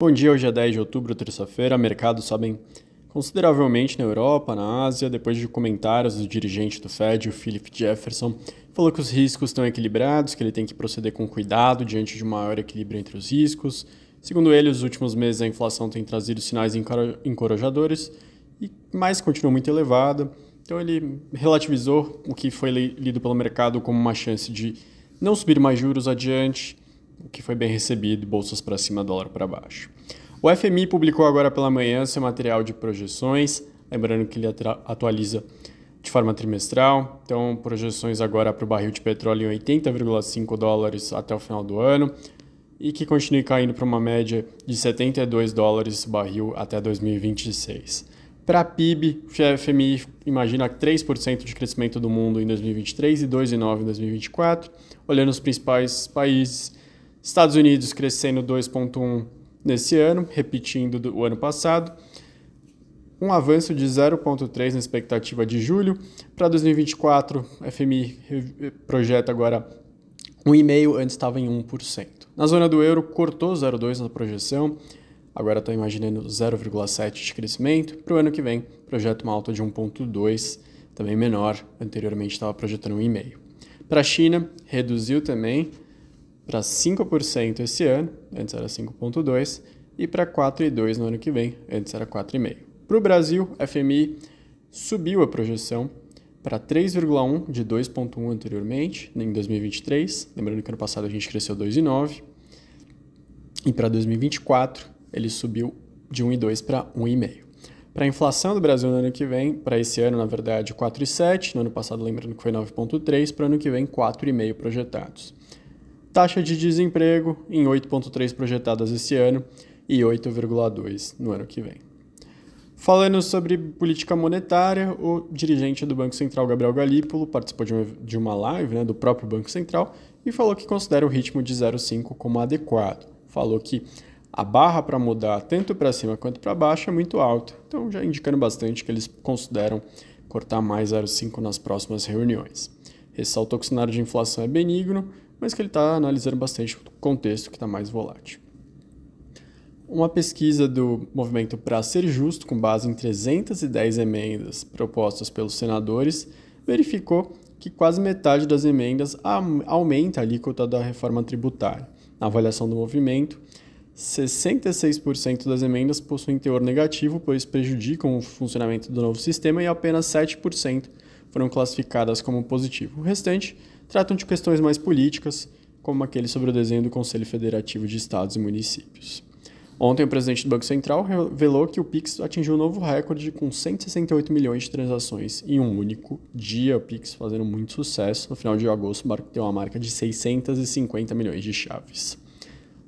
Bom dia, hoje é 10 de outubro, terça-feira. Mercados sobem consideravelmente na Europa, na Ásia, depois de comentários do dirigente do Fed, o Philip Jefferson, falou que os riscos estão equilibrados, que ele tem que proceder com cuidado diante de um maior equilíbrio entre os riscos. Segundo ele, os últimos meses a inflação tem trazido sinais encorajadores, e mais continua muito elevada. Então ele relativizou o que foi lido pelo mercado como uma chance de não subir mais juros adiante que foi bem recebido, bolsas para cima, dólar para baixo. O FMI publicou agora pela manhã seu material de projeções, lembrando que ele atualiza de forma trimestral. Então, projeções agora para o barril de petróleo em 80,5 dólares até o final do ano e que continue caindo para uma média de 72 dólares barril até 2026. Para a PIB, o FMI imagina 3% de crescimento do mundo em 2023 e 2,9% em 2024. Olhando os principais países, Estados Unidos crescendo 2,1% nesse ano, repetindo do, o ano passado. Um avanço de 0,3% na expectativa de julho. Para 2024, a FMI projeta agora 1,5%, antes estava em 1%. Na zona do euro, cortou 0,2% na projeção, agora está imaginando 0,7% de crescimento. Para o ano que vem, projeta uma alta de 1,2%, também menor, anteriormente estava projetando 1,5%. Para a China, reduziu também para 5% esse ano, antes era 5,2%, e para 4,2% no ano que vem, antes era 4,5%. Para o Brasil, a FMI subiu a projeção para 3,1% de 2,1% anteriormente, em 2023. Lembrando que ano passado a gente cresceu 2,9%. E para 2024, ele subiu de 1,2% para 1,5%. Para a inflação do Brasil no ano que vem, para esse ano, na verdade, 4,7%. No ano passado, lembrando que foi 9,3%. Para o ano que vem, 4,5% projetados taxa de desemprego em 8,3 projetadas esse ano e 8,2 no ano que vem. Falando sobre política monetária, o dirigente do Banco Central, Gabriel Galípolo, participou de uma, live né, do próprio Banco Central e falou que considera o ritmo de 0,5 como adequado. Falou que a barra para mudar tanto para cima quanto para baixo é muito alta, então já indicando bastante que eles consideram cortar mais 0,5 nas próximas reuniões. Ressaltou que o cenário de inflação é benigno, mas que ele está analisando bastante o contexto que está mais volátil. Uma pesquisa do movimento Para Ser Justo, com base em 310 emendas propostas pelos senadores, verificou que quase metade das emendas aumenta a alíquota da reforma tributária. Na avaliação do movimento, 66% das emendas possuem teor negativo, pois prejudicam o funcionamento do novo sistema, e apenas 7% foram classificadas como positivo. O restante tratam de questões mais políticas, como aquele sobre o desenho do Conselho Federativo de Estados e Municípios. Ontem, o presidente do Banco Central revelou que o Pix atingiu um novo recorde com 168 milhões de transações em um único dia. O Pix fazendo muito sucesso. No final de agosto, bateu uma marca de 650 milhões de chaves.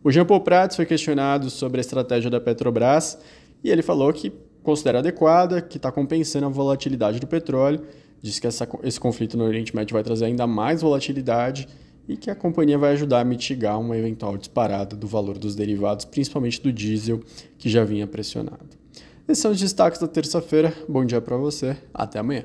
O Jean Paul Prats foi questionado sobre a estratégia da Petrobras e ele falou que considera adequada, que está compensando a volatilidade do petróleo Diz que essa, esse conflito no Oriente Médio vai trazer ainda mais volatilidade e que a companhia vai ajudar a mitigar uma eventual disparada do valor dos derivados, principalmente do diesel, que já vinha pressionado. Esses são os destaques da terça-feira. Bom dia para você. Até amanhã.